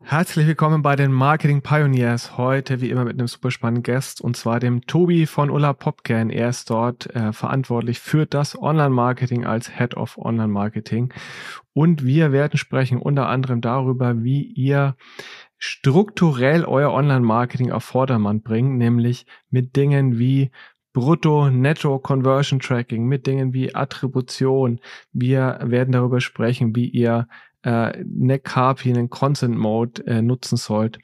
Herzlich willkommen bei den Marketing Pioneers. Heute wie immer mit einem super spannenden Gast und zwar dem Tobi von Ulla Popcan. Er ist dort äh, verantwortlich für das Online-Marketing als Head of Online-Marketing. Und wir werden sprechen unter anderem darüber, wie ihr strukturell euer Online-Marketing auf Vordermann bringt, nämlich mit Dingen wie Brutto, Netto, Conversion Tracking, mit Dingen wie Attribution. Wir werden darüber sprechen, wie ihr äh, NetCarpy, einen Consent Mode äh, nutzen sollt.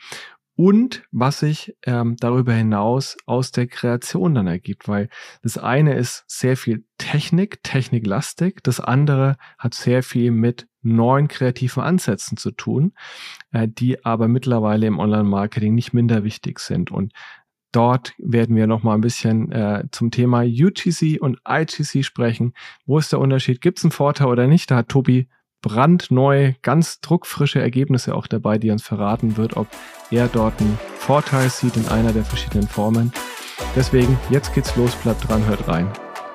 Und was sich ähm, darüber hinaus aus der Kreation dann ergibt, weil das eine ist sehr viel Technik, techniklastig, das andere hat sehr viel mit neuen kreativen Ansätzen zu tun, äh, die aber mittlerweile im Online-Marketing nicht minder wichtig sind. Und Dort werden wir noch mal ein bisschen äh, zum Thema UTC und ITC sprechen. Wo ist der Unterschied? Gibt es einen Vorteil oder nicht? Da hat Tobi brandneu, ganz druckfrische Ergebnisse auch dabei, die uns verraten wird, ob er dort einen Vorteil sieht in einer der verschiedenen Formen. Deswegen, jetzt geht's los, bleibt dran, hört rein.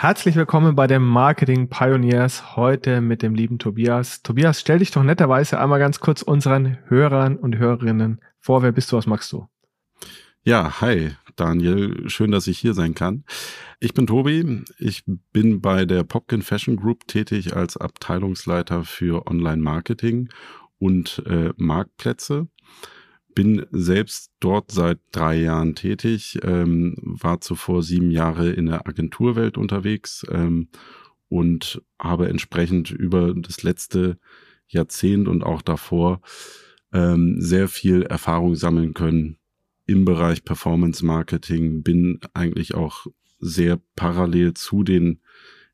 Herzlich willkommen bei den Marketing Pioneers heute mit dem lieben Tobias. Tobias, stell dich doch netterweise einmal ganz kurz unseren Hörern und Hörerinnen vor. Wer bist du? Was machst du? Ja, hi Daniel. Schön, dass ich hier sein kann. Ich bin Tobi. Ich bin bei der Popkin Fashion Group tätig als Abteilungsleiter für Online Marketing und äh, Marktplätze bin selbst dort seit drei Jahren tätig, ähm, war zuvor sieben Jahre in der Agenturwelt unterwegs ähm, und habe entsprechend über das letzte Jahrzehnt und auch davor ähm, sehr viel Erfahrung sammeln können im Bereich Performance Marketing, bin eigentlich auch sehr parallel zu den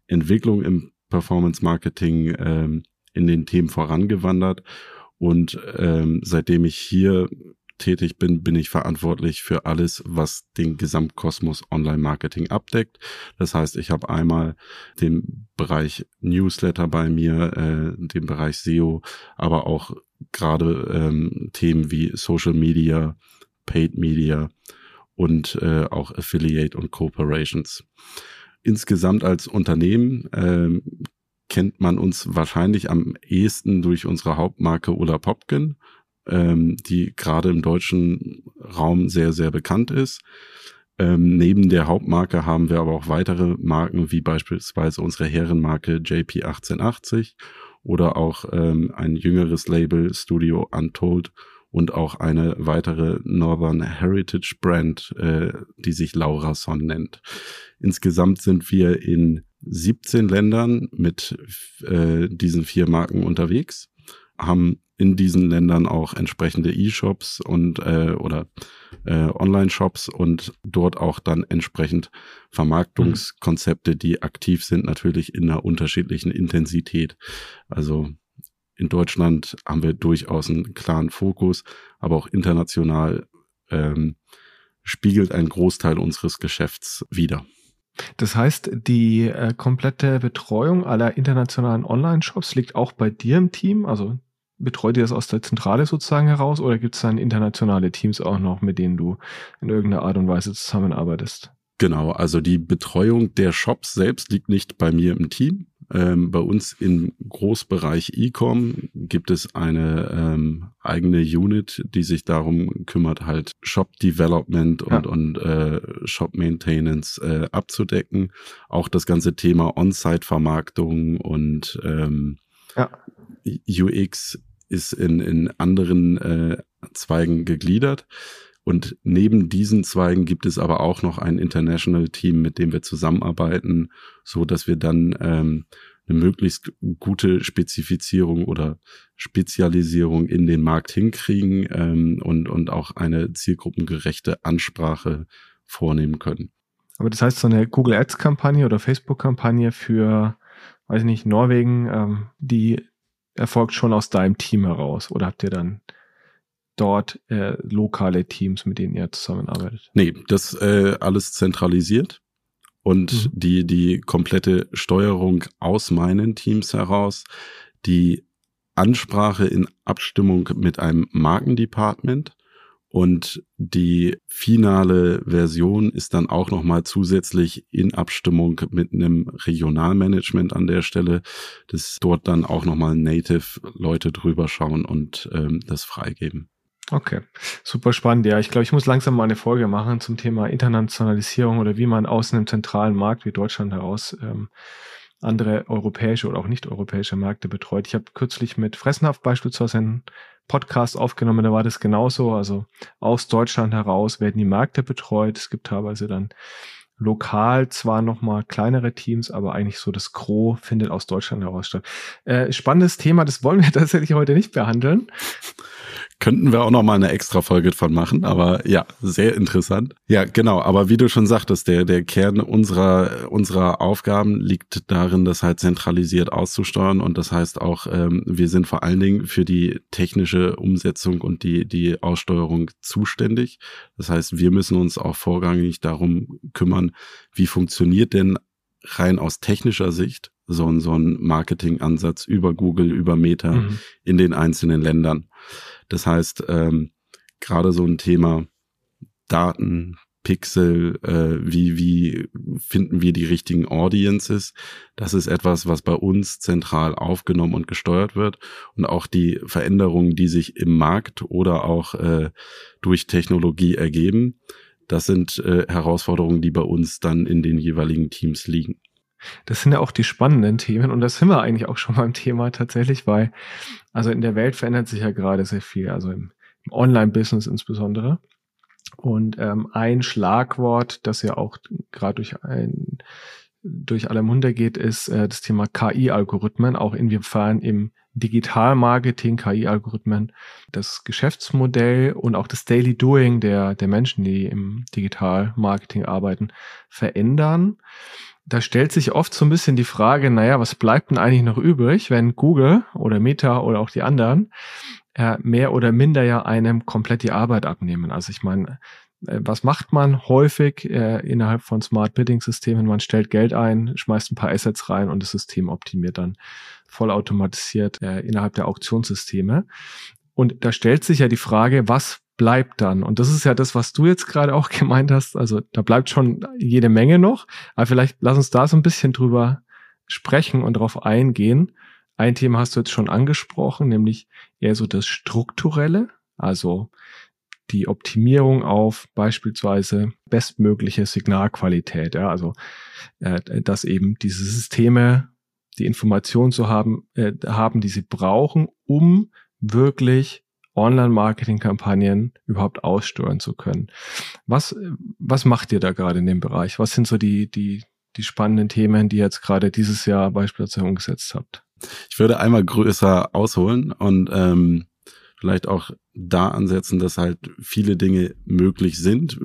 Entwicklungen im Performance Marketing ähm, in den Themen vorangewandert und ähm, seitdem ich hier tätig bin, bin ich verantwortlich für alles, was den Gesamtkosmos Online-Marketing abdeckt. Das heißt, ich habe einmal den Bereich Newsletter bei mir, äh, den Bereich SEO, aber auch gerade ähm, Themen wie Social Media, Paid Media und äh, auch Affiliate und Corporations. Insgesamt als Unternehmen ähm, kennt man uns wahrscheinlich am ehesten durch unsere Hauptmarke Ulla Popkin, ähm, die gerade im deutschen Raum sehr, sehr bekannt ist. Ähm, neben der Hauptmarke haben wir aber auch weitere Marken, wie beispielsweise unsere Herrenmarke JP 1880 oder auch ähm, ein jüngeres Label Studio Untold und auch eine weitere Northern Heritage Brand, äh, die sich Laura Son nennt. Insgesamt sind wir in 17 Ländern mit äh, diesen vier Marken unterwegs, haben in diesen Ländern auch entsprechende E-Shops und äh, oder äh, Online-Shops und dort auch dann entsprechend Vermarktungskonzepte, die aktiv sind, natürlich in einer unterschiedlichen Intensität. Also in Deutschland haben wir durchaus einen klaren Fokus, aber auch international ähm, spiegelt ein Großteil unseres Geschäfts wider. Das heißt, die äh, komplette Betreuung aller internationalen Online-Shops liegt auch bei dir im Team. Also betreut ihr das aus der Zentrale sozusagen heraus oder gibt es dann internationale Teams auch noch, mit denen du in irgendeiner Art und Weise zusammenarbeitest? Genau, also die Betreuung der Shops selbst liegt nicht bei mir im Team. Ähm, bei uns im Großbereich E-Com gibt es eine ähm, eigene Unit, die sich darum kümmert, halt Shop Development und, ja. und äh, Shop Maintenance äh, abzudecken. Auch das ganze Thema On-Site-Vermarktung und ähm, ja. UX ist in, in anderen äh, Zweigen gegliedert. Und neben diesen Zweigen gibt es aber auch noch ein International Team, mit dem wir zusammenarbeiten, so dass wir dann ähm, eine möglichst gute Spezifizierung oder Spezialisierung in den Markt hinkriegen ähm, und, und auch eine zielgruppengerechte Ansprache vornehmen können. Aber das heißt, so eine Google Ads Kampagne oder Facebook Kampagne für, weiß ich nicht, Norwegen, ähm, die erfolgt schon aus deinem Team heraus oder habt ihr dann dort äh, lokale Teams, mit denen ihr zusammenarbeitet? Nee, das äh, alles zentralisiert und mhm. die, die komplette Steuerung aus meinen Teams heraus, die Ansprache in Abstimmung mit einem Markendepartment und die finale Version ist dann auch nochmal zusätzlich in Abstimmung mit einem Regionalmanagement an der Stelle, dass dort dann auch nochmal Native-Leute drüber schauen und ähm, das freigeben. Okay, super spannend. Ja, ich glaube, ich muss langsam mal eine Folge machen zum Thema Internationalisierung oder wie man aus einem zentralen Markt wie Deutschland heraus ähm, andere europäische oder auch nicht europäische Märkte betreut. Ich habe kürzlich mit Fressenhaft beispielsweise einen Podcast aufgenommen, da war das genauso. Also aus Deutschland heraus werden die Märkte betreut. Es gibt teilweise dann lokal zwar nochmal kleinere Teams, aber eigentlich so das Gros findet aus Deutschland heraus statt. Äh, spannendes Thema, das wollen wir tatsächlich heute nicht behandeln. Könnten wir auch noch mal eine extra Folge von machen, aber ja, sehr interessant. Ja, genau. Aber wie du schon sagtest, der, der Kern unserer, unserer Aufgaben liegt darin, das halt zentralisiert auszusteuern. Und das heißt auch, ähm, wir sind vor allen Dingen für die technische Umsetzung und die, die Aussteuerung zuständig. Das heißt, wir müssen uns auch vorrangig darum kümmern, wie funktioniert denn rein aus technischer Sicht so ein, so ein Marketingansatz über Google, über Meta mhm. in den einzelnen Ländern. Das heißt, ähm, gerade so ein Thema Daten, Pixel, äh, wie, wie finden wir die richtigen Audiences. Das ist etwas, was bei uns zentral aufgenommen und gesteuert wird. Und auch die Veränderungen, die sich im Markt oder auch äh, durch Technologie ergeben, das sind äh, Herausforderungen, die bei uns dann in den jeweiligen Teams liegen. Das sind ja auch die spannenden Themen und das sind wir eigentlich auch schon beim Thema tatsächlich, weil also in der Welt verändert sich ja gerade sehr viel, also im, im Online-Business insbesondere. Und ähm, ein Schlagwort, das ja auch gerade durch ein durch alle Munde geht, ist äh, das Thema KI-Algorithmen, auch inwiefern im Digital-Marketing, KI-Algorithmen, das Geschäftsmodell und auch das Daily Doing der, der Menschen, die im Digital-Marketing arbeiten, verändern da stellt sich oft so ein bisschen die Frage, naja, was bleibt denn eigentlich noch übrig, wenn Google oder Meta oder auch die anderen äh, mehr oder minder ja einem komplett die Arbeit abnehmen. Also ich meine, äh, was macht man häufig äh, innerhalb von Smart Bidding Systemen? Man stellt Geld ein, schmeißt ein paar Assets rein und das System optimiert dann vollautomatisiert äh, innerhalb der Auktionssysteme. Und da stellt sich ja die Frage, was bleibt dann. Und das ist ja das, was du jetzt gerade auch gemeint hast. Also da bleibt schon jede Menge noch. Aber vielleicht lass uns da so ein bisschen drüber sprechen und darauf eingehen. Ein Thema hast du jetzt schon angesprochen, nämlich eher so das Strukturelle, also die Optimierung auf beispielsweise bestmögliche Signalqualität. Ja, also äh, dass eben diese Systeme die Informationen zu haben, äh, haben, die sie brauchen, um wirklich Online-Marketing-Kampagnen überhaupt aussteuern zu können. Was, was macht ihr da gerade in dem Bereich? Was sind so die, die, die spannenden Themen, die ihr jetzt gerade dieses Jahr beispielsweise umgesetzt habt? Ich würde einmal größer ausholen und ähm, vielleicht auch da ansetzen, dass halt viele Dinge möglich sind.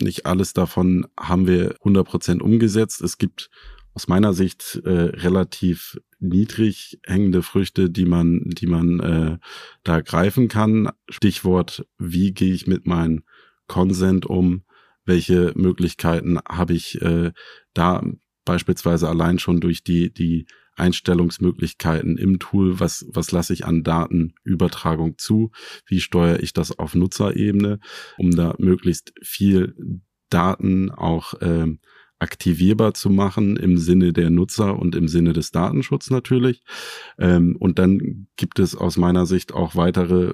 Nicht alles davon haben wir 100% umgesetzt. Es gibt aus meiner Sicht äh, relativ niedrig hängende Früchte, die man, die man äh, da greifen kann. Stichwort, wie gehe ich mit meinem Consent um? Welche Möglichkeiten habe ich äh, da beispielsweise allein schon durch die, die Einstellungsmöglichkeiten im Tool, was, was lasse ich an Datenübertragung zu, wie steuere ich das auf Nutzerebene, um da möglichst viel Daten auch äh, aktivierbar zu machen im Sinne der Nutzer und im Sinne des Datenschutzes natürlich. Ähm, und dann gibt es aus meiner Sicht auch weitere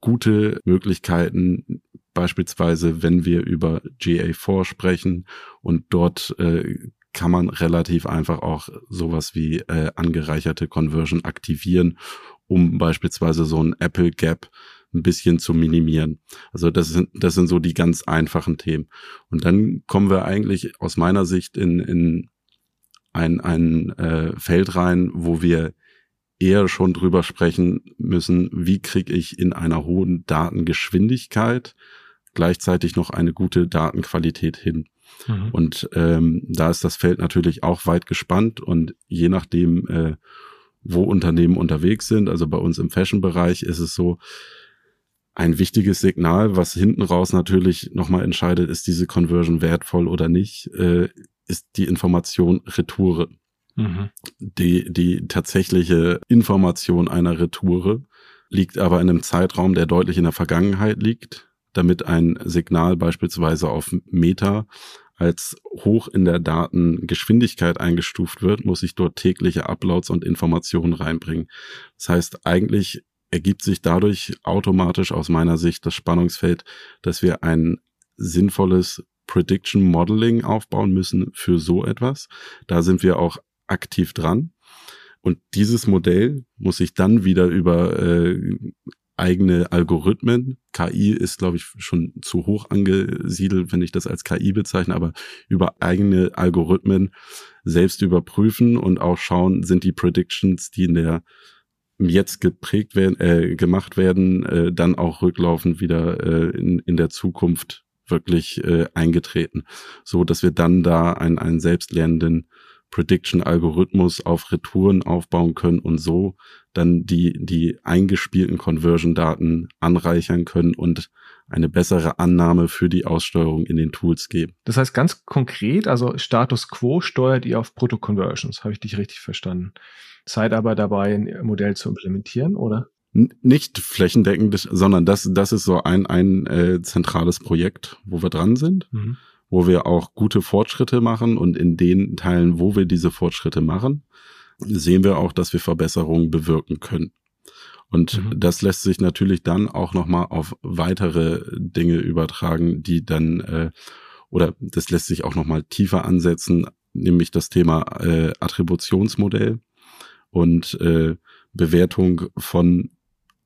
gute Möglichkeiten, beispielsweise wenn wir über GA4 sprechen und dort äh, kann man relativ einfach auch sowas wie äh, angereicherte Conversion aktivieren, um beispielsweise so ein Apple Gap ein bisschen zu minimieren. Also das sind, das sind so die ganz einfachen Themen. Und dann kommen wir eigentlich aus meiner Sicht in, in ein, ein äh, Feld rein, wo wir eher schon drüber sprechen müssen, wie kriege ich in einer hohen Datengeschwindigkeit gleichzeitig noch eine gute Datenqualität hin. Mhm. Und ähm, da ist das Feld natürlich auch weit gespannt und je nachdem, äh, wo Unternehmen unterwegs sind. Also bei uns im Fashion-Bereich ist es so, ein wichtiges Signal, was hinten raus natürlich nochmal entscheidet, ist diese Conversion wertvoll oder nicht, äh, ist die Information Retoure. Mhm. Die, die tatsächliche Information einer Retoure liegt aber in einem Zeitraum, der deutlich in der Vergangenheit liegt, damit ein Signal beispielsweise auf Meta als hoch in der Datengeschwindigkeit eingestuft wird, muss ich dort tägliche Uploads und Informationen reinbringen. Das heißt, eigentlich ergibt sich dadurch automatisch aus meiner Sicht das Spannungsfeld, dass wir ein sinnvolles Prediction Modeling aufbauen müssen für so etwas. Da sind wir auch aktiv dran. Und dieses Modell muss sich dann wieder über äh, eigene Algorithmen, KI ist, glaube ich, schon zu hoch angesiedelt, wenn ich das als KI bezeichne, aber über eigene Algorithmen selbst überprüfen und auch schauen, sind die Predictions, die in der jetzt geprägt werden, äh, gemacht werden, äh, dann auch rücklaufend wieder äh, in, in der Zukunft wirklich äh, eingetreten, so dass wir dann da einen, einen selbstlernenden Prediction-Algorithmus auf Retouren aufbauen können und so dann die, die eingespielten Conversion-Daten anreichern können und eine bessere Annahme für die Aussteuerung in den Tools geben. Das heißt ganz konkret, also Status Quo steuert ihr auf Brutto-Conversions, habe ich dich richtig verstanden. Seid aber dabei, ein Modell zu implementieren, oder? nicht flächendeckend, sondern das, das ist so ein, ein äh, zentrales Projekt, wo wir dran sind. Mhm wo wir auch gute Fortschritte machen und in den Teilen, wo wir diese Fortschritte machen, sehen wir auch, dass wir Verbesserungen bewirken können. Und mhm. das lässt sich natürlich dann auch nochmal auf weitere Dinge übertragen, die dann, äh, oder das lässt sich auch nochmal tiefer ansetzen, nämlich das Thema äh, Attributionsmodell und äh, Bewertung von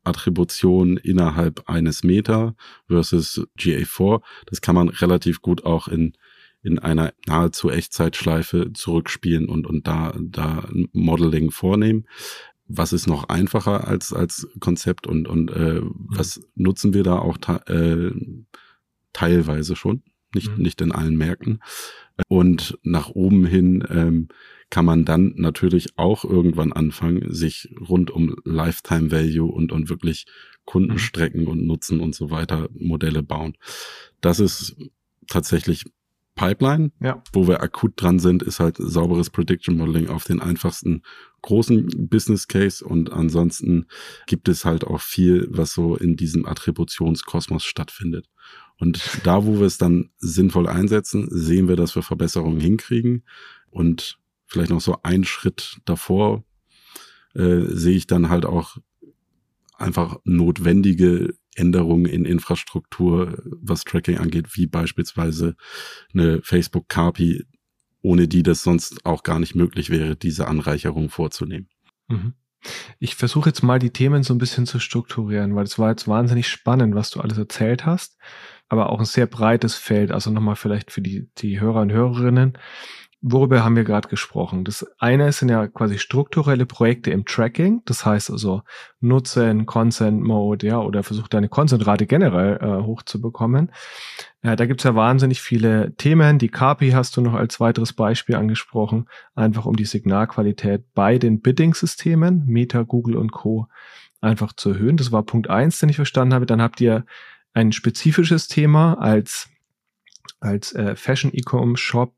Attribution innerhalb eines Meter versus GA4. Das kann man relativ gut auch in, in einer nahezu Echtzeitschleife zurückspielen und, und da, da Modeling vornehmen. Was ist noch einfacher als, als Konzept und, und äh, mhm. was nutzen wir da auch äh, teilweise schon, nicht, mhm. nicht in allen Märkten. Und nach oben hin ähm, kann man dann natürlich auch irgendwann anfangen, sich rund um Lifetime Value und, und wirklich Kundenstrecken mhm. und Nutzen und so weiter Modelle bauen. Das ist tatsächlich Pipeline. Ja. Wo wir akut dran sind, ist halt sauberes Prediction Modeling auf den einfachsten großen Business Case und ansonsten gibt es halt auch viel, was so in diesem Attributionskosmos stattfindet. Und da, wo wir es dann sinnvoll einsetzen, sehen wir, dass wir Verbesserungen hinkriegen und vielleicht noch so einen Schritt davor äh, sehe ich dann halt auch einfach notwendige Änderungen in Infrastruktur, was Tracking angeht, wie beispielsweise eine Facebook KPI, ohne die das sonst auch gar nicht möglich wäre, diese Anreicherung vorzunehmen. Mhm. Ich versuche jetzt mal die Themen so ein bisschen zu strukturieren, weil es war jetzt wahnsinnig spannend, was du alles erzählt hast, aber auch ein sehr breites Feld. Also nochmal vielleicht für die, die Hörer und Hörerinnen worüber haben wir gerade gesprochen? Das eine sind ja quasi strukturelle Projekte im Tracking, das heißt also nutzen Consent Mode, ja, oder versucht deine Consentrate generell äh, hochzubekommen. Ja, da gibt's ja wahnsinnig viele Themen. Die KPI hast du noch als weiteres Beispiel angesprochen, einfach um die Signalqualität bei den Bidding-Systemen, Meta, Google und Co. einfach zu erhöhen. Das war Punkt eins, den ich verstanden habe. Dann habt ihr ein spezifisches Thema als als äh, Fashion E-Com Shop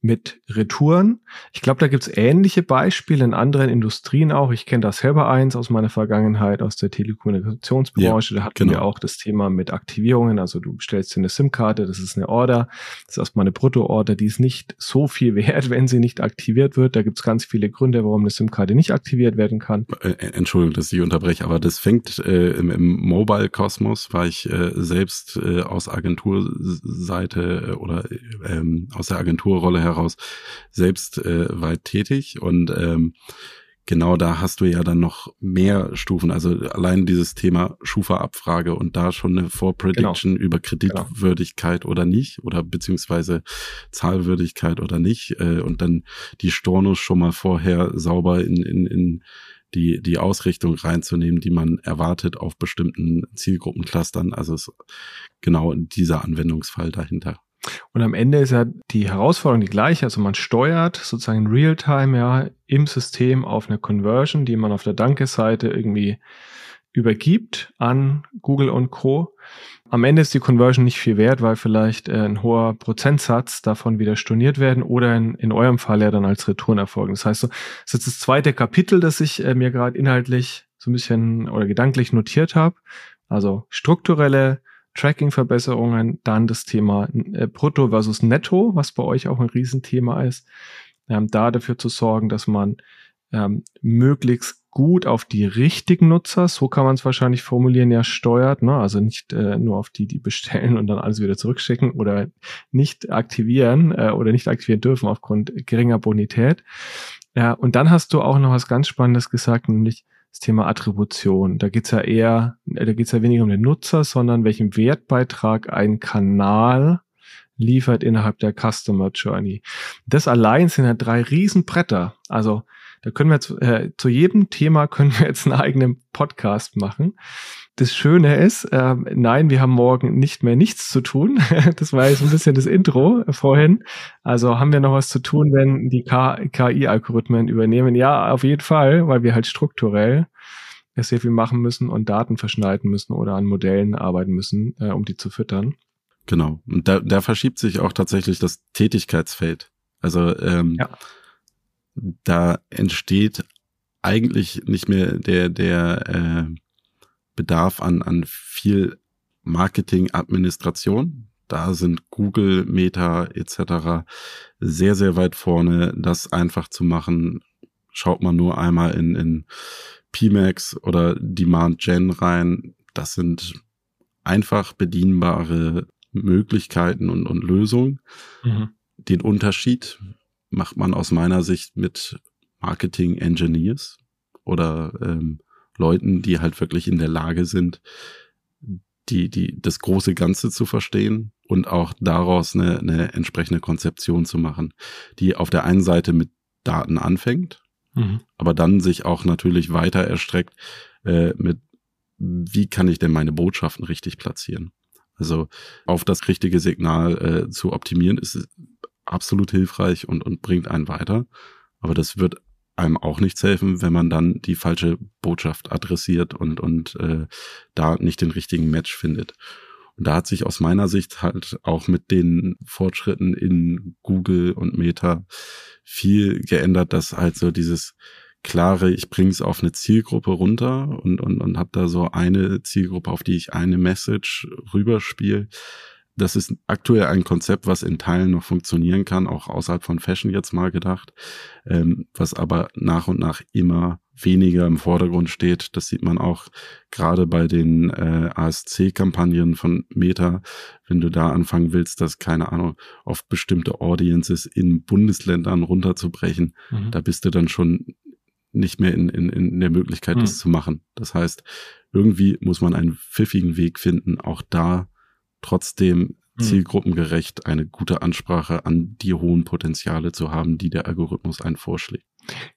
mit Retouren. Ich glaube, da gibt's ähnliche Beispiele in anderen Industrien auch. Ich kenne das selber eins aus meiner Vergangenheit, aus der Telekommunikationsbranche. Ja, da hatten genau. wir auch das Thema mit Aktivierungen. Also du bestellst dir eine SIM-Karte, das ist eine Order. Das ist erstmal eine Brutto-Order, die ist nicht so viel wert, wenn sie nicht aktiviert wird. Da gibt's ganz viele Gründe, warum eine SIM-Karte nicht aktiviert werden kann. Äh, äh, Entschuldigung, dass ich unterbreche, aber das fängt äh, im, im Mobile-Kosmos, war ich äh, selbst äh, aus Agenturseite äh, oder ähm, aus der Agenturrolle heraus selbst äh, weit tätig und ähm, genau da hast du ja dann noch mehr Stufen. Also allein dieses Thema Schufa-Abfrage und da schon eine Vorprediction genau. über Kreditwürdigkeit genau. oder nicht oder beziehungsweise Zahlwürdigkeit oder nicht äh, und dann die Stornos schon mal vorher sauber in, in, in die, die Ausrichtung reinzunehmen, die man erwartet auf bestimmten Zielgruppenclustern. Also es genau dieser Anwendungsfall dahinter. Und am Ende ist ja die Herausforderung die gleiche. Also man steuert sozusagen in Realtime ja im System auf eine Conversion, die man auf der Danke-Seite irgendwie übergibt an Google und Co. Am Ende ist die Conversion nicht viel wert, weil vielleicht äh, ein hoher Prozentsatz davon wieder storniert werden oder in, in eurem Fall ja dann als Return erfolgen. Das heißt so, das ist jetzt das zweite Kapitel, das ich äh, mir gerade inhaltlich so ein bisschen oder gedanklich notiert habe. Also strukturelle Tracking-Verbesserungen, dann das Thema äh, Brutto versus Netto, was bei euch auch ein Riesenthema ist. Ähm, da dafür zu sorgen, dass man ähm, möglichst gut auf die richtigen Nutzer, so kann man es wahrscheinlich formulieren, ja steuert, ne? also nicht äh, nur auf die, die bestellen und dann alles wieder zurückschicken oder nicht aktivieren äh, oder nicht aktivieren dürfen aufgrund geringer Bonität. Ja, und dann hast du auch noch was ganz Spannendes gesagt, nämlich das Thema Attribution. Da geht's ja eher, äh, da geht's ja weniger um den Nutzer, sondern welchen Wertbeitrag ein Kanal liefert innerhalb der Customer Journey. Das allein sind ja drei Riesenbretter. Also da können wir jetzt, äh, zu jedem Thema können wir jetzt einen eigenen Podcast machen. Das Schöne ist, äh, nein, wir haben morgen nicht mehr nichts zu tun. das war jetzt ein bisschen das Intro vorhin. Also haben wir noch was zu tun, wenn die KI-Algorithmen übernehmen? Ja, auf jeden Fall, weil wir halt strukturell sehr viel machen müssen und Daten verschneiden müssen oder an Modellen arbeiten müssen, äh, um die zu füttern. Genau. Und da, da verschiebt sich auch tatsächlich das Tätigkeitsfeld. Also ähm, ja da entsteht eigentlich nicht mehr der, der äh, Bedarf an, an viel Marketing-Administration. Da sind Google, Meta etc. sehr, sehr weit vorne, das einfach zu machen. Schaut man nur einmal in, in PMAX oder Demand Gen rein. Das sind einfach bedienbare Möglichkeiten und, und Lösungen. Mhm. Den Unterschied macht man aus meiner Sicht mit Marketing Engineers oder ähm, Leuten, die halt wirklich in der Lage sind, die, die, das große Ganze zu verstehen und auch daraus eine, eine entsprechende Konzeption zu machen, die auf der einen Seite mit Daten anfängt, mhm. aber dann sich auch natürlich weiter erstreckt äh, mit, wie kann ich denn meine Botschaften richtig platzieren? Also auf das richtige Signal äh, zu optimieren ist absolut hilfreich und, und bringt einen weiter. Aber das wird einem auch nichts helfen, wenn man dann die falsche Botschaft adressiert und, und äh, da nicht den richtigen Match findet. Und da hat sich aus meiner Sicht halt auch mit den Fortschritten in Google und Meta viel geändert, dass halt so dieses klare, ich bringe es auf eine Zielgruppe runter und, und, und habe da so eine Zielgruppe, auf die ich eine Message rüberspiele, das ist aktuell ein Konzept, was in Teilen noch funktionieren kann, auch außerhalb von Fashion jetzt mal gedacht, ähm, was aber nach und nach immer weniger im Vordergrund steht. Das sieht man auch gerade bei den äh, ASC-Kampagnen von Meta, wenn du da anfangen willst, das, keine Ahnung, auf bestimmte Audiences in Bundesländern runterzubrechen, mhm. da bist du dann schon nicht mehr in, in, in der Möglichkeit, mhm. das zu machen. Das heißt, irgendwie muss man einen pfiffigen Weg finden, auch da trotzdem hm. zielgruppengerecht eine gute Ansprache an die hohen Potenziale zu haben, die der Algorithmus einen vorschlägt.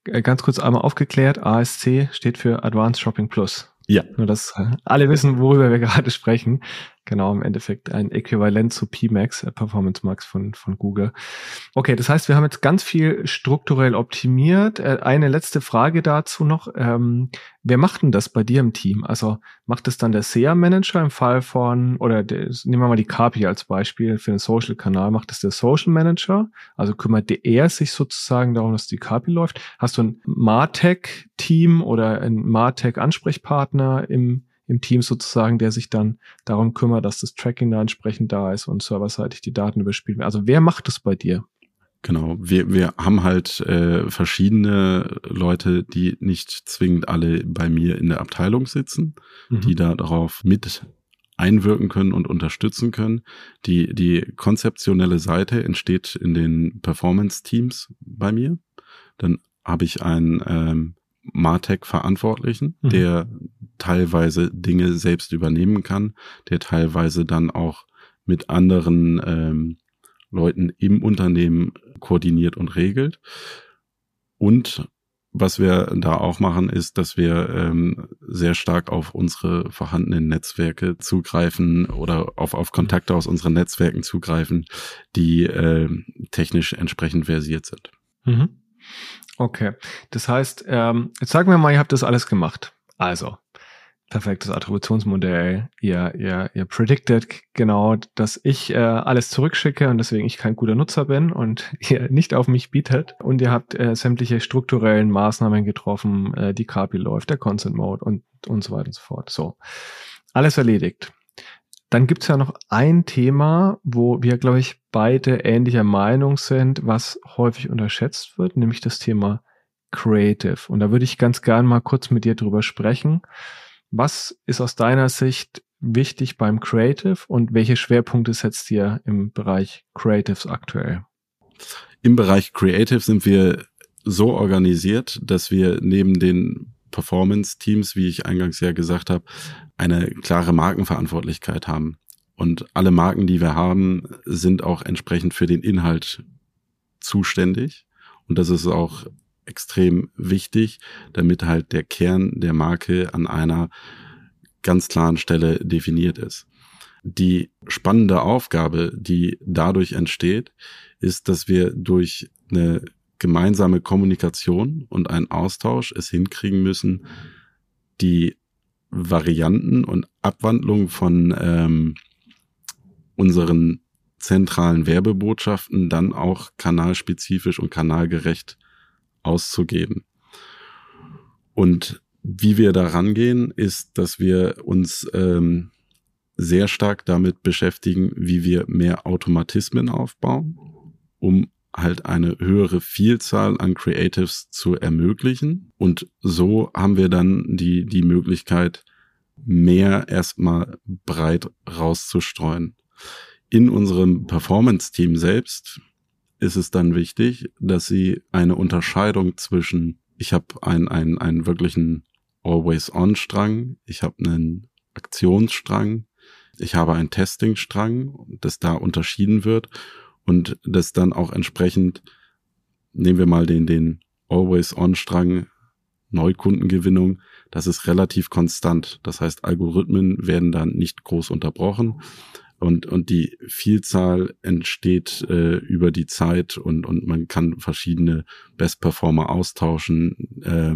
Äh, ganz kurz einmal aufgeklärt, ASC steht für Advanced Shopping Plus. Ja. Nur, dass äh, alle wissen, worüber wir gerade sprechen. Genau, im Endeffekt ein Äquivalent zu PMax, äh, Performance Max von, von Google. Okay, das heißt, wir haben jetzt ganz viel strukturell optimiert. Äh, eine letzte Frage dazu noch. Ähm, wer macht denn das bei dir im Team? Also macht es dann der SEA-Manager im Fall von, oder der, nehmen wir mal die KPI als Beispiel für den Social-Kanal, macht es der Social Manager? Also kümmert er sich sozusagen darum, dass die KPI läuft? Hast du ein Martech-Team oder ein Martech-Ansprechpartner im im Team sozusagen, der sich dann darum kümmert, dass das Tracking da entsprechend da ist und serverseitig die Daten überspielt werden. Also wer macht das bei dir? Genau, wir, wir haben halt äh, verschiedene Leute, die nicht zwingend alle bei mir in der Abteilung sitzen, mhm. die da darauf mit einwirken können und unterstützen können. Die, die konzeptionelle Seite entsteht in den Performance-Teams bei mir. Dann habe ich einen ähm, Martech-Verantwortlichen, mhm. der teilweise Dinge selbst übernehmen kann, der teilweise dann auch mit anderen ähm, Leuten im Unternehmen koordiniert und regelt. Und was wir da auch machen, ist, dass wir ähm, sehr stark auf unsere vorhandenen Netzwerke zugreifen oder auf, auf Kontakte aus unseren Netzwerken zugreifen, die äh, technisch entsprechend versiert sind. Mhm. Okay, das heißt, ähm, jetzt sagen wir mal, ihr habt das alles gemacht. Also, perfektes Attributionsmodell. Ihr, ihr, ihr predicted genau, dass ich äh, alles zurückschicke und deswegen ich kein guter Nutzer bin und ihr nicht auf mich bietet. Und ihr habt äh, sämtliche strukturellen Maßnahmen getroffen, äh, die KPI läuft, der Consent Mode und, und so weiter und so fort. So, alles erledigt. Dann gibt's ja noch ein Thema, wo wir, glaube ich, beide ähnlicher Meinung sind, was häufig unterschätzt wird, nämlich das Thema Creative. Und da würde ich ganz gern mal kurz mit dir drüber sprechen. Was ist aus deiner Sicht wichtig beim Creative und welche Schwerpunkte setzt ihr im Bereich Creatives aktuell? Im Bereich Creative sind wir so organisiert, dass wir neben den Performance-Teams, wie ich eingangs ja gesagt habe, eine klare Markenverantwortlichkeit haben. Und alle Marken, die wir haben, sind auch entsprechend für den Inhalt zuständig. Und das ist auch extrem wichtig, damit halt der Kern der Marke an einer ganz klaren Stelle definiert ist. Die spannende Aufgabe, die dadurch entsteht, ist, dass wir durch eine gemeinsame Kommunikation und einen Austausch es hinkriegen müssen, die Varianten und Abwandlungen von ähm, unseren zentralen Werbebotschaften dann auch kanalspezifisch und kanalgerecht auszugeben. Und wie wir da rangehen, ist, dass wir uns ähm, sehr stark damit beschäftigen, wie wir mehr Automatismen aufbauen, um halt eine höhere Vielzahl an Creatives zu ermöglichen. Und so haben wir dann die, die Möglichkeit, mehr erstmal breit rauszustreuen. In unserem Performance-Team selbst ist es dann wichtig, dass sie eine Unterscheidung zwischen, ich habe einen, einen, einen wirklichen Always-On-Strang, ich habe einen Aktionsstrang, ich habe einen Testing-Strang, dass da unterschieden wird und das dann auch entsprechend, nehmen wir mal den, den Always-On-Strang, Neukundengewinnung, das ist relativ konstant. Das heißt, Algorithmen werden dann nicht groß unterbrochen und, und die Vielzahl entsteht äh, über die Zeit und, und man kann verschiedene Best Performer austauschen, äh,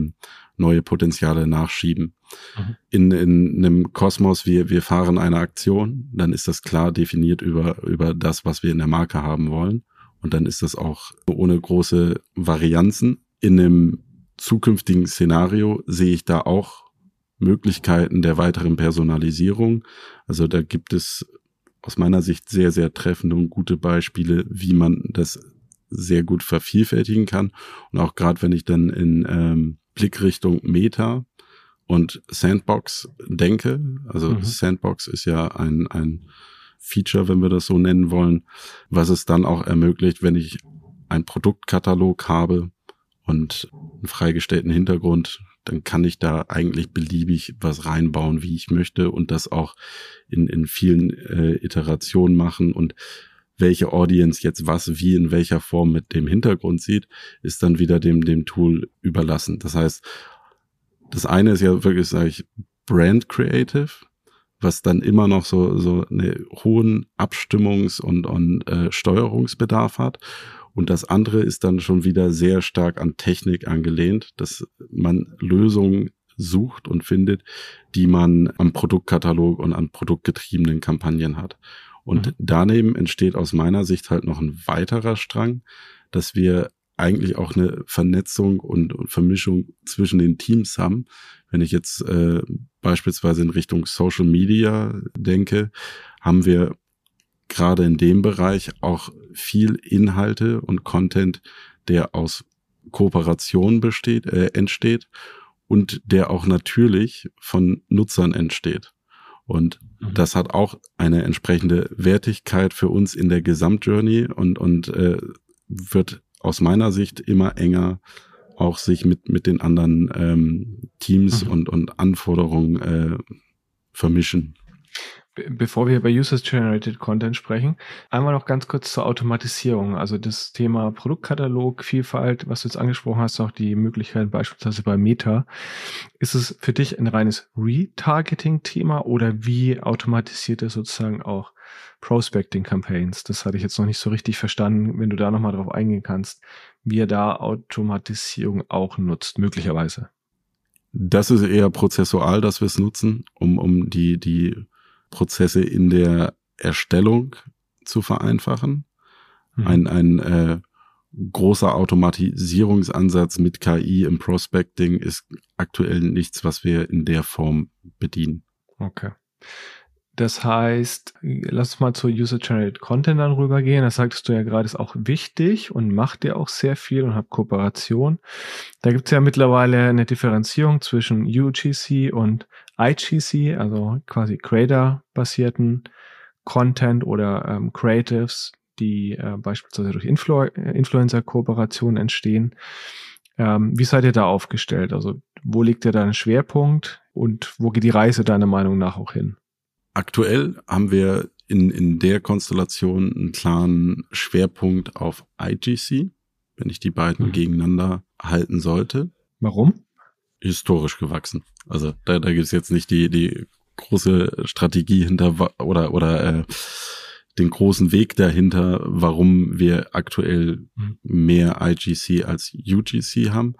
neue Potenziale nachschieben. Mhm. In, in einem Kosmos, wir, wir fahren eine Aktion, dann ist das klar definiert über, über das, was wir in der Marke haben wollen. Und dann ist das auch ohne große Varianzen. In einem zukünftigen Szenario sehe ich da auch Möglichkeiten der weiteren Personalisierung. Also da gibt es aus meiner Sicht sehr, sehr treffende und gute Beispiele, wie man das sehr gut vervielfältigen kann. Und auch gerade wenn ich dann in ähm, Blickrichtung Meta und Sandbox denke, also mhm. Sandbox ist ja ein, ein Feature, wenn wir das so nennen wollen, was es dann auch ermöglicht, wenn ich einen Produktkatalog habe und einen freigestellten Hintergrund, dann kann ich da eigentlich beliebig was reinbauen, wie ich möchte und das auch in, in vielen äh, Iterationen machen und welche Audience jetzt was wie in welcher Form mit dem Hintergrund sieht, ist dann wieder dem, dem Tool überlassen. Das heißt, das eine ist ja wirklich, sage ich, Brand Creative, was dann immer noch so, so eine hohen Abstimmungs- und, und äh, Steuerungsbedarf hat. Und das andere ist dann schon wieder sehr stark an Technik angelehnt, dass man Lösungen sucht und findet, die man am Produktkatalog und an produktgetriebenen Kampagnen hat. Und mhm. daneben entsteht aus meiner Sicht halt noch ein weiterer Strang, dass wir eigentlich auch eine Vernetzung und, Vermischung zwischen den Teams haben. Wenn ich jetzt äh, beispielsweise in Richtung Social Media denke, haben wir gerade in dem Bereich auch viel Inhalte und Content, der aus Kooperation besteht, äh, entsteht und der auch natürlich von Nutzern entsteht. Und mhm. das hat auch eine entsprechende Wertigkeit für uns in der Gesamtjourney und, und äh, wird aus meiner Sicht immer enger auch sich mit, mit den anderen ähm, Teams mhm. und, und Anforderungen äh, vermischen. Bevor wir über User-Generated Content sprechen, einmal noch ganz kurz zur Automatisierung. Also das Thema Produktkatalog, Vielfalt, was du jetzt angesprochen hast, auch die Möglichkeit beispielsweise bei Meta. Ist es für dich ein reines Retargeting-Thema oder wie automatisiert es sozusagen auch Prospecting-Campaigns? Das hatte ich jetzt noch nicht so richtig verstanden, wenn du da nochmal drauf eingehen kannst, wie er da Automatisierung auch nutzt, möglicherweise. Das ist eher prozessual, dass wir es nutzen, um, um die, die Prozesse in der Erstellung zu vereinfachen. Mhm. Ein, ein äh, großer Automatisierungsansatz mit KI im Prospecting ist aktuell nichts, was wir in der Form bedienen. Okay. Das heißt, lass uns mal zu User-Generated Content dann rübergehen. Das sagtest du ja gerade, ist auch wichtig und macht dir auch sehr viel und hat Kooperation. Da gibt es ja mittlerweile eine Differenzierung zwischen UGC und IGC, also quasi Creator-basierten Content oder ähm, Creatives, die äh, beispielsweise durch Influ Influencer-Kooperationen entstehen. Ähm, wie seid ihr da aufgestellt? Also wo liegt ihr da Schwerpunkt und wo geht die Reise deiner Meinung nach auch hin? Aktuell haben wir in, in der Konstellation einen klaren Schwerpunkt auf IGC, wenn ich die beiden mhm. gegeneinander halten sollte. Warum? Historisch gewachsen. Also da, da gibt es jetzt nicht die, die große Strategie hinter oder, oder äh, den großen Weg dahinter, warum wir aktuell mhm. mehr IGC als UGC haben.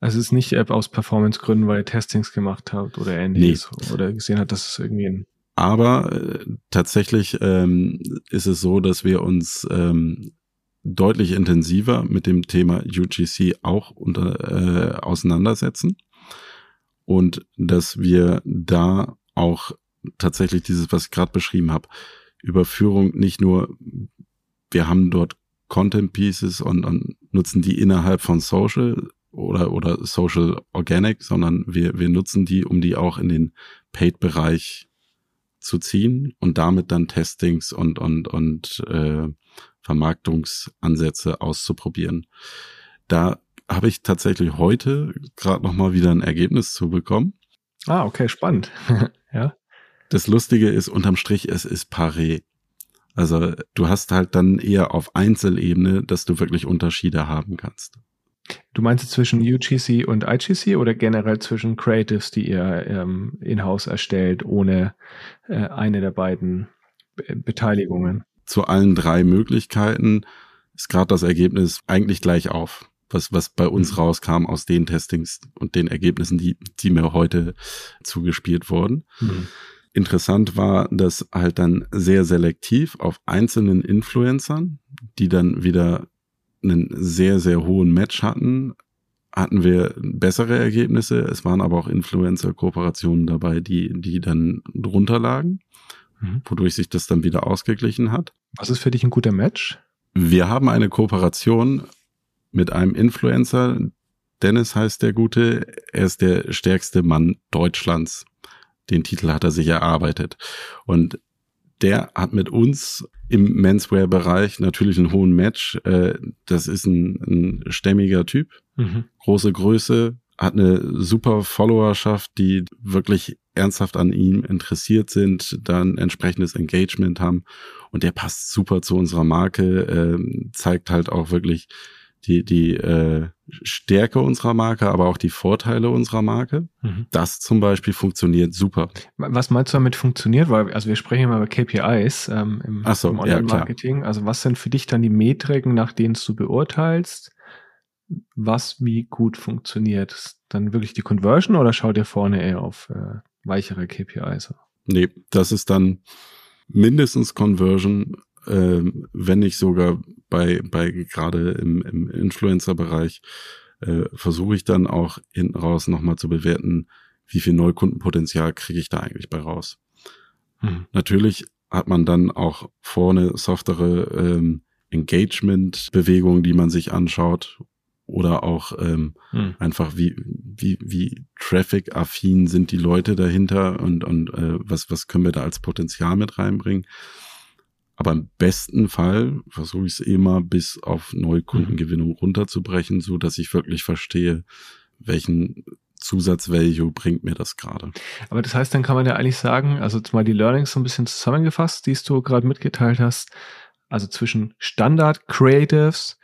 Also es ist nicht aus Performance-Gründen, weil ihr Testings gemacht habt oder ähnliches nee. oder gesehen hat, dass es irgendwie ein aber äh, tatsächlich ähm, ist es so, dass wir uns ähm, deutlich intensiver mit dem Thema UGC auch unter, äh, auseinandersetzen und dass wir da auch tatsächlich dieses, was ich gerade beschrieben habe, Überführung nicht nur, wir haben dort Content Pieces und, und nutzen die innerhalb von Social oder, oder Social Organic, sondern wir, wir nutzen die, um die auch in den Paid-Bereich zu ziehen und damit dann Testings und, und, und äh, Vermarktungsansätze auszuprobieren. Da habe ich tatsächlich heute gerade noch mal wieder ein Ergebnis zu bekommen. Ah, okay, spannend. ja. Das Lustige ist unterm Strich, es ist paré. Also du hast halt dann eher auf Einzelebene, dass du wirklich Unterschiede haben kannst. Du meinst zwischen UGC und IGC oder generell zwischen Creatives, die ihr ähm, in-house erstellt, ohne äh, eine der beiden Be Beteiligungen? Zu allen drei Möglichkeiten ist gerade das Ergebnis eigentlich gleich auf, was, was bei uns mhm. rauskam aus den Testings und den Ergebnissen, die, die mir heute zugespielt wurden. Mhm. Interessant war, dass halt dann sehr selektiv auf einzelnen Influencern, die dann wieder einen sehr, sehr hohen Match hatten, hatten wir bessere Ergebnisse. Es waren aber auch Influencer-Kooperationen dabei, die, die dann drunter lagen, mhm. wodurch sich das dann wieder ausgeglichen hat. Was ist für dich ein guter Match? Wir haben eine Kooperation mit einem Influencer. Dennis heißt der Gute. Er ist der stärkste Mann Deutschlands. Den Titel hat er sich erarbeitet. Und der hat mit uns im Menswear-Bereich natürlich einen hohen Match. Äh, das ist ein, ein stämmiger Typ, mhm. große Größe, hat eine super Followerschaft, die wirklich ernsthaft an ihm interessiert sind, dann entsprechendes Engagement haben und der passt super zu unserer Marke, äh, zeigt halt auch wirklich die, die äh, Stärke unserer Marke, aber auch die Vorteile unserer Marke. Mhm. Das zum Beispiel funktioniert super. Was meinst du damit funktioniert? Weil, also wir sprechen immer über KPIs ähm, im, so, im Online-Marketing. Ja, also was sind für dich dann die Metriken, nach denen du beurteilst, was wie gut funktioniert? Ist dann wirklich die Conversion oder schaut ihr vorne eher auf äh, weichere KPIs? Nee, das ist dann mindestens Conversion, äh, wenn nicht sogar bei, bei gerade im, im Influencer-Bereich, äh, versuche ich dann auch hinten raus nochmal zu bewerten, wie viel Neukundenpotenzial kriege ich da eigentlich bei raus. Mhm. Natürlich hat man dann auch vorne softere ähm, Engagement-Bewegungen, die man sich anschaut oder auch ähm, hm. einfach wie wie wie Traffic-affin sind die Leute dahinter und und äh, was was können wir da als Potenzial mit reinbringen. Aber im besten Fall versuche ich es immer bis auf Neukundengewinnung runterzubrechen, so dass ich wirklich verstehe, welchen Zusatzvalue bringt mir das gerade. Aber das heißt, dann kann man ja eigentlich sagen, also mal die Learnings so ein bisschen zusammengefasst, die du gerade mitgeteilt hast, also zwischen Standard Creatives,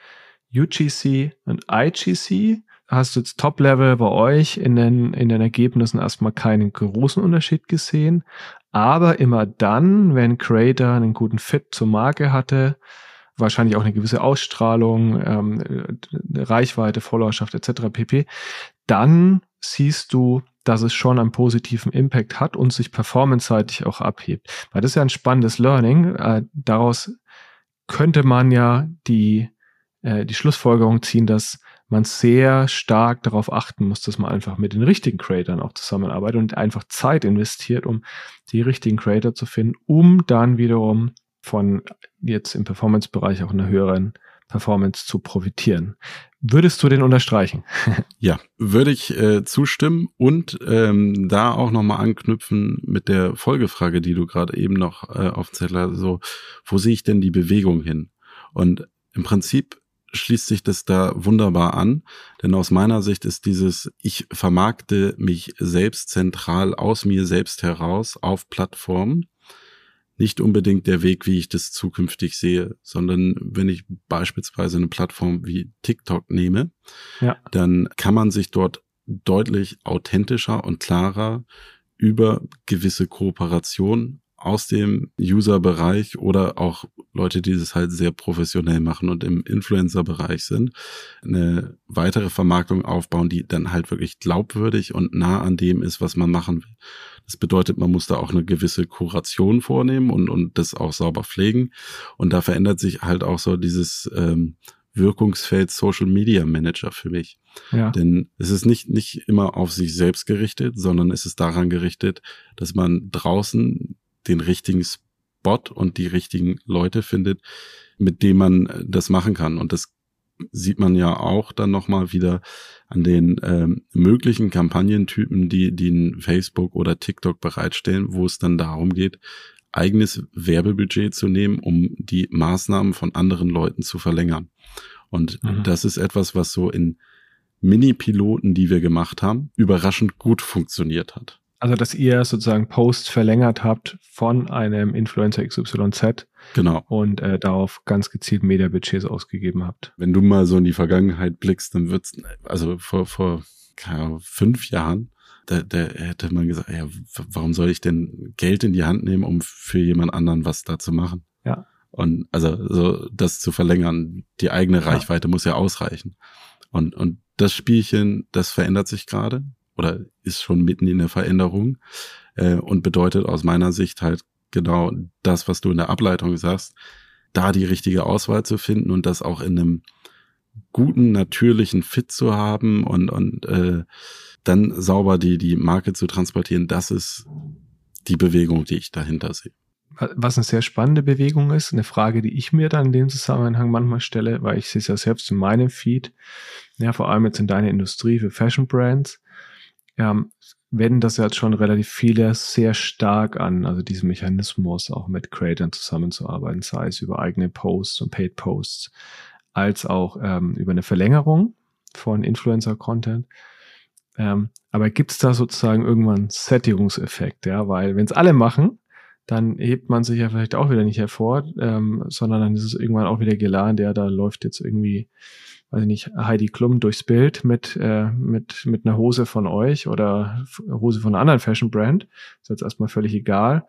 UGC und IGC hast du jetzt Top-Level bei euch in den, in den Ergebnissen erstmal keinen großen Unterschied gesehen. Aber immer dann, wenn Creator einen guten Fit zur Marke hatte, wahrscheinlich auch eine gewisse Ausstrahlung, ähm, Reichweite, Followerschaft etc. pp., dann siehst du, dass es schon einen positiven Impact hat und sich performance-seitig auch abhebt. Weil das ist ja ein spannendes Learning. Äh, daraus könnte man ja die, äh, die Schlussfolgerung ziehen, dass man sehr stark darauf achten muss, dass man einfach mit den richtigen Creators auch zusammenarbeitet und einfach Zeit investiert, um die richtigen Creator zu finden, um dann wiederum von jetzt im Performance-Bereich auch einer höheren Performance zu profitieren. Würdest du den unterstreichen? ja, würde ich äh, zustimmen und ähm, da auch nochmal anknüpfen mit der Folgefrage, die du gerade eben noch äh, auf Zettel hast, so, wo sehe ich denn die Bewegung hin? Und im Prinzip schließt sich das da wunderbar an, denn aus meiner Sicht ist dieses, ich vermarkte mich selbst zentral aus mir selbst heraus auf Plattformen nicht unbedingt der Weg, wie ich das zukünftig sehe, sondern wenn ich beispielsweise eine Plattform wie TikTok nehme, ja. dann kann man sich dort deutlich authentischer und klarer über gewisse Kooperationen aus dem User-Bereich oder auch Leute, die das halt sehr professionell machen und im Influencer-Bereich sind, eine weitere Vermarktung aufbauen, die dann halt wirklich glaubwürdig und nah an dem ist, was man machen will. Das bedeutet, man muss da auch eine gewisse Kuration vornehmen und, und das auch sauber pflegen. Und da verändert sich halt auch so dieses ähm, Wirkungsfeld Social Media Manager für mich. Ja. Denn es ist nicht, nicht immer auf sich selbst gerichtet, sondern es ist daran gerichtet, dass man draußen den richtigen Spot und die richtigen Leute findet, mit denen man äh, das machen kann. Und das sieht man ja auch dann nochmal wieder an den ähm, möglichen Kampagnentypen, die, die in Facebook oder TikTok bereitstellen, wo es dann darum geht, eigenes Werbebudget zu nehmen, um die Maßnahmen von anderen Leuten zu verlängern. Und mhm. das ist etwas, was so in Mini-Piloten, die wir gemacht haben, überraschend gut funktioniert hat. Also, dass ihr sozusagen Posts verlängert habt von einem Influencer XYZ. Genau. Und äh, darauf ganz gezielt Media-Budgets ausgegeben habt. Wenn du mal so in die Vergangenheit blickst, dann wird's, also vor, vor keine fünf Jahren, da, da hätte man gesagt, ja, warum soll ich denn Geld in die Hand nehmen, um für jemand anderen was da zu machen? Ja. Und also so das zu verlängern, die eigene Reichweite ja. muss ja ausreichen. Und, und das Spielchen, das verändert sich gerade oder ist schon mitten in der Veränderung äh, und bedeutet aus meiner Sicht halt genau das, was du in der Ableitung sagst, da die richtige Auswahl zu finden und das auch in einem guten, natürlichen Fit zu haben und, und äh, dann sauber die, die Marke zu transportieren, das ist die Bewegung, die ich dahinter sehe. Was eine sehr spannende Bewegung ist, eine Frage, die ich mir dann in dem Zusammenhang manchmal stelle, weil ich sehe es ja selbst in meinem Feed, ja, vor allem jetzt in deiner Industrie für Fashion Brands, ja, wenden das jetzt schon relativ viele sehr stark an, also diesen Mechanismus auch mit Creators zusammenzuarbeiten, sei es über eigene Posts und Paid Posts, als auch ähm, über eine Verlängerung von Influencer-Content. Ähm, aber gibt es da sozusagen irgendwann Sättigungseffekt, ja, weil wenn es alle machen, dann hebt man sich ja vielleicht auch wieder nicht hervor, ähm, sondern dann ist es irgendwann auch wieder geladen, der da läuft jetzt irgendwie weiß ich nicht, Heidi Klum durchs Bild mit, äh, mit, mit einer Hose von euch oder Hose von einer anderen Fashion Brand. Ist jetzt erstmal völlig egal.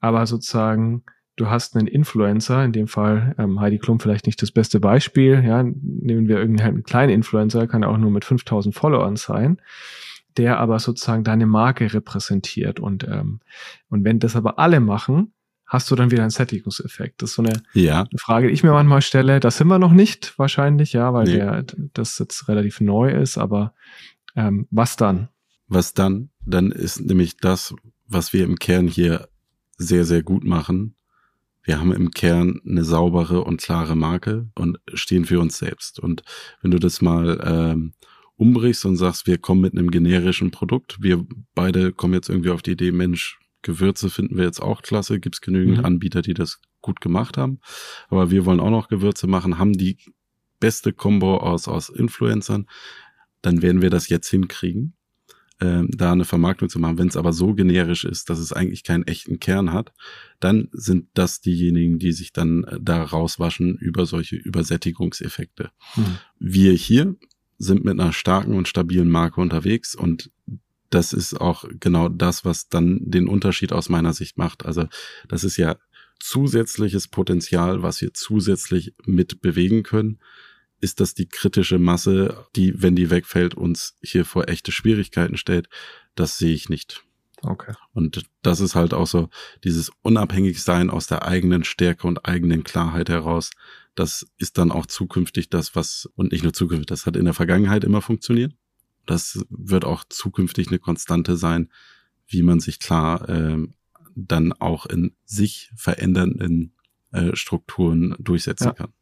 Aber sozusagen, du hast einen Influencer, in dem Fall ähm, Heidi Klum vielleicht nicht das beste Beispiel, ja, nehmen wir irgendeinen kleinen Influencer, kann auch nur mit 5000 Followern sein, der aber sozusagen deine Marke repräsentiert und, ähm, und wenn das aber alle machen, hast du dann wieder einen Sättigungseffekt. Das ist so eine, ja. eine, Frage, die ich mir manchmal stelle. Das sind wir noch nicht wahrscheinlich, ja, weil nee. der, das jetzt relativ neu ist, aber ähm, was dann? Was dann? Dann ist nämlich das, was wir im Kern hier sehr, sehr gut machen. Wir haben im Kern eine saubere und klare Marke und stehen für uns selbst. Und wenn du das mal ähm, umbrichst und sagst, wir kommen mit einem generischen Produkt, wir beide kommen jetzt irgendwie auf die Idee, Mensch, Gewürze finden wir jetzt auch klasse. Gibt es genügend mhm. Anbieter, die das gut gemacht haben. Aber wir wollen auch noch Gewürze machen, haben die beste Combo aus, aus Influencern. Dann werden wir das jetzt hinkriegen. äh, da eine Vermarktung zu machen. Wenn es aber so generisch ist, dass es eigentlich keinen echten Kern hat, dann sind das diejenigen, die sich dann äh, da rauswaschen über solche Übersättigungseffekte. Hm. Wir hier sind mit einer starken und stabilen Marke unterwegs und das ist auch genau das, was dann den Unterschied aus meiner Sicht macht. Also das ist ja zusätzliches Potenzial, was wir zusätzlich mit bewegen können. Ist das die kritische Masse, die, wenn die wegfällt, uns hier vor echte Schwierigkeiten stellt? Das sehe ich nicht. Okay. Und das ist halt auch so dieses Unabhängigsein aus der eigenen Stärke und eigenen Klarheit heraus. Das ist dann auch zukünftig das, was, und nicht nur zukünftig, das hat in der Vergangenheit immer funktioniert. Das wird auch zukünftig eine Konstante sein, wie man sich klar äh, dann auch in sich verändernden äh, Strukturen durchsetzen ja. kann.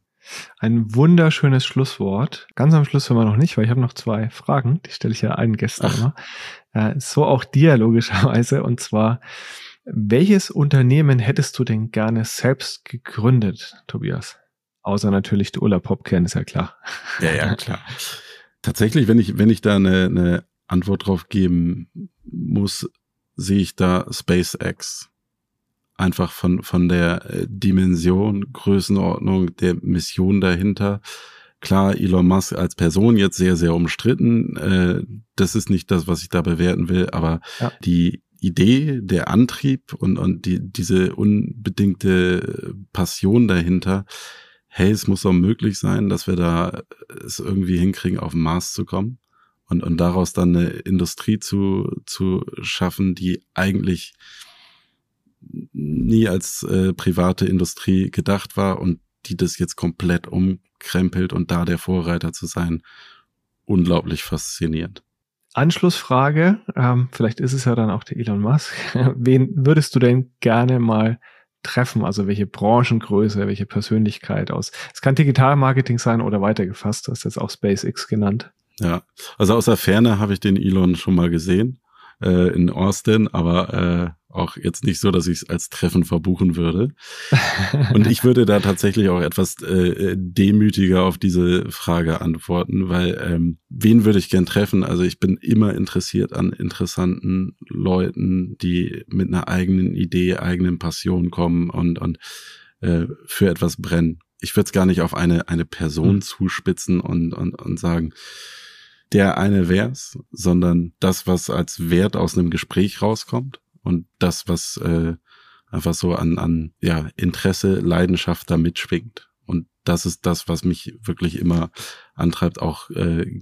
Ein wunderschönes Schlusswort. Ganz am Schluss hören wir noch nicht, weil ich habe noch zwei Fragen, die stelle ich ja allen Gästen immer. Äh, so auch dir logischerweise. Und zwar, welches Unternehmen hättest du denn gerne selbst gegründet, Tobias? Außer natürlich der Ulla Popkern, ist ja klar. Ja, ja, klar. Tatsächlich, wenn ich, wenn ich da eine, eine Antwort drauf geben muss, sehe ich da SpaceX. Einfach von, von der äh, Dimension, Größenordnung, der Mission dahinter. Klar, Elon Musk als Person jetzt sehr, sehr umstritten. Äh, das ist nicht das, was ich da bewerten will, aber ja. die Idee, der Antrieb und, und die, diese unbedingte Passion dahinter, hey, es muss auch möglich sein, dass wir da es irgendwie hinkriegen, auf den Mars zu kommen und, und daraus dann eine Industrie zu, zu schaffen, die eigentlich nie als äh, private Industrie gedacht war und die das jetzt komplett umkrempelt und da der Vorreiter zu sein, unglaublich faszinierend. Anschlussfrage, ähm, vielleicht ist es ja dann auch der Elon Musk. Wen würdest du denn gerne mal treffen? Also welche Branchengröße, welche Persönlichkeit aus? Es kann Digitalmarketing sein oder weitergefasst, du hast jetzt auch SpaceX genannt. Ja, also aus der Ferne habe ich den Elon schon mal gesehen äh, in Austin, aber äh, auch jetzt nicht so, dass ich es als Treffen verbuchen würde. Und ich würde da tatsächlich auch etwas äh, demütiger auf diese Frage antworten, weil ähm, wen würde ich gern treffen? Also ich bin immer interessiert an interessanten Leuten, die mit einer eigenen Idee, eigenen Passion kommen und, und äh, für etwas brennen. Ich würde es gar nicht auf eine, eine Person mhm. zuspitzen und, und, und sagen, der eine wär's, sondern das, was als Wert aus einem Gespräch rauskommt und das, was äh, einfach so an, an ja, Interesse, Leidenschaft da mitschwingt. Und das ist das, was mich wirklich immer antreibt, auch äh,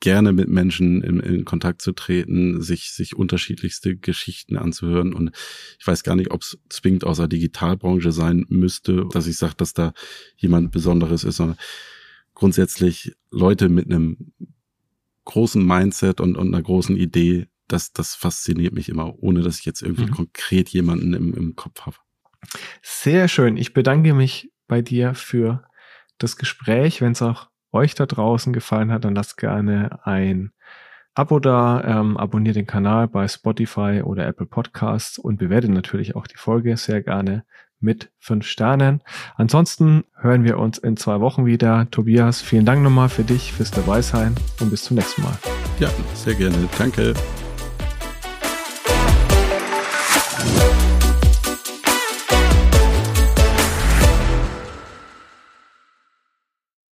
gerne mit Menschen in, in Kontakt zu treten, sich, sich unterschiedlichste Geschichten anzuhören. Und ich weiß gar nicht, ob es zwingend aus der Digitalbranche sein müsste, dass ich sage, dass da jemand Besonderes ist, sondern grundsätzlich Leute mit einem großen Mindset und, und einer großen Idee, das, das fasziniert mich immer, ohne dass ich jetzt irgendwie mhm. konkret jemanden im, im Kopf habe. Sehr schön. Ich bedanke mich bei dir für das Gespräch. Wenn es auch euch da draußen gefallen hat, dann lasst gerne ein Abo da, ähm, abonniert den Kanal bei Spotify oder Apple Podcasts und bewertet natürlich auch die Folge sehr gerne mit fünf Sternen. Ansonsten hören wir uns in zwei Wochen wieder. Tobias, vielen Dank nochmal für dich, fürs Dabeisein und bis zum nächsten Mal. Ja, sehr gerne. Danke. Bye.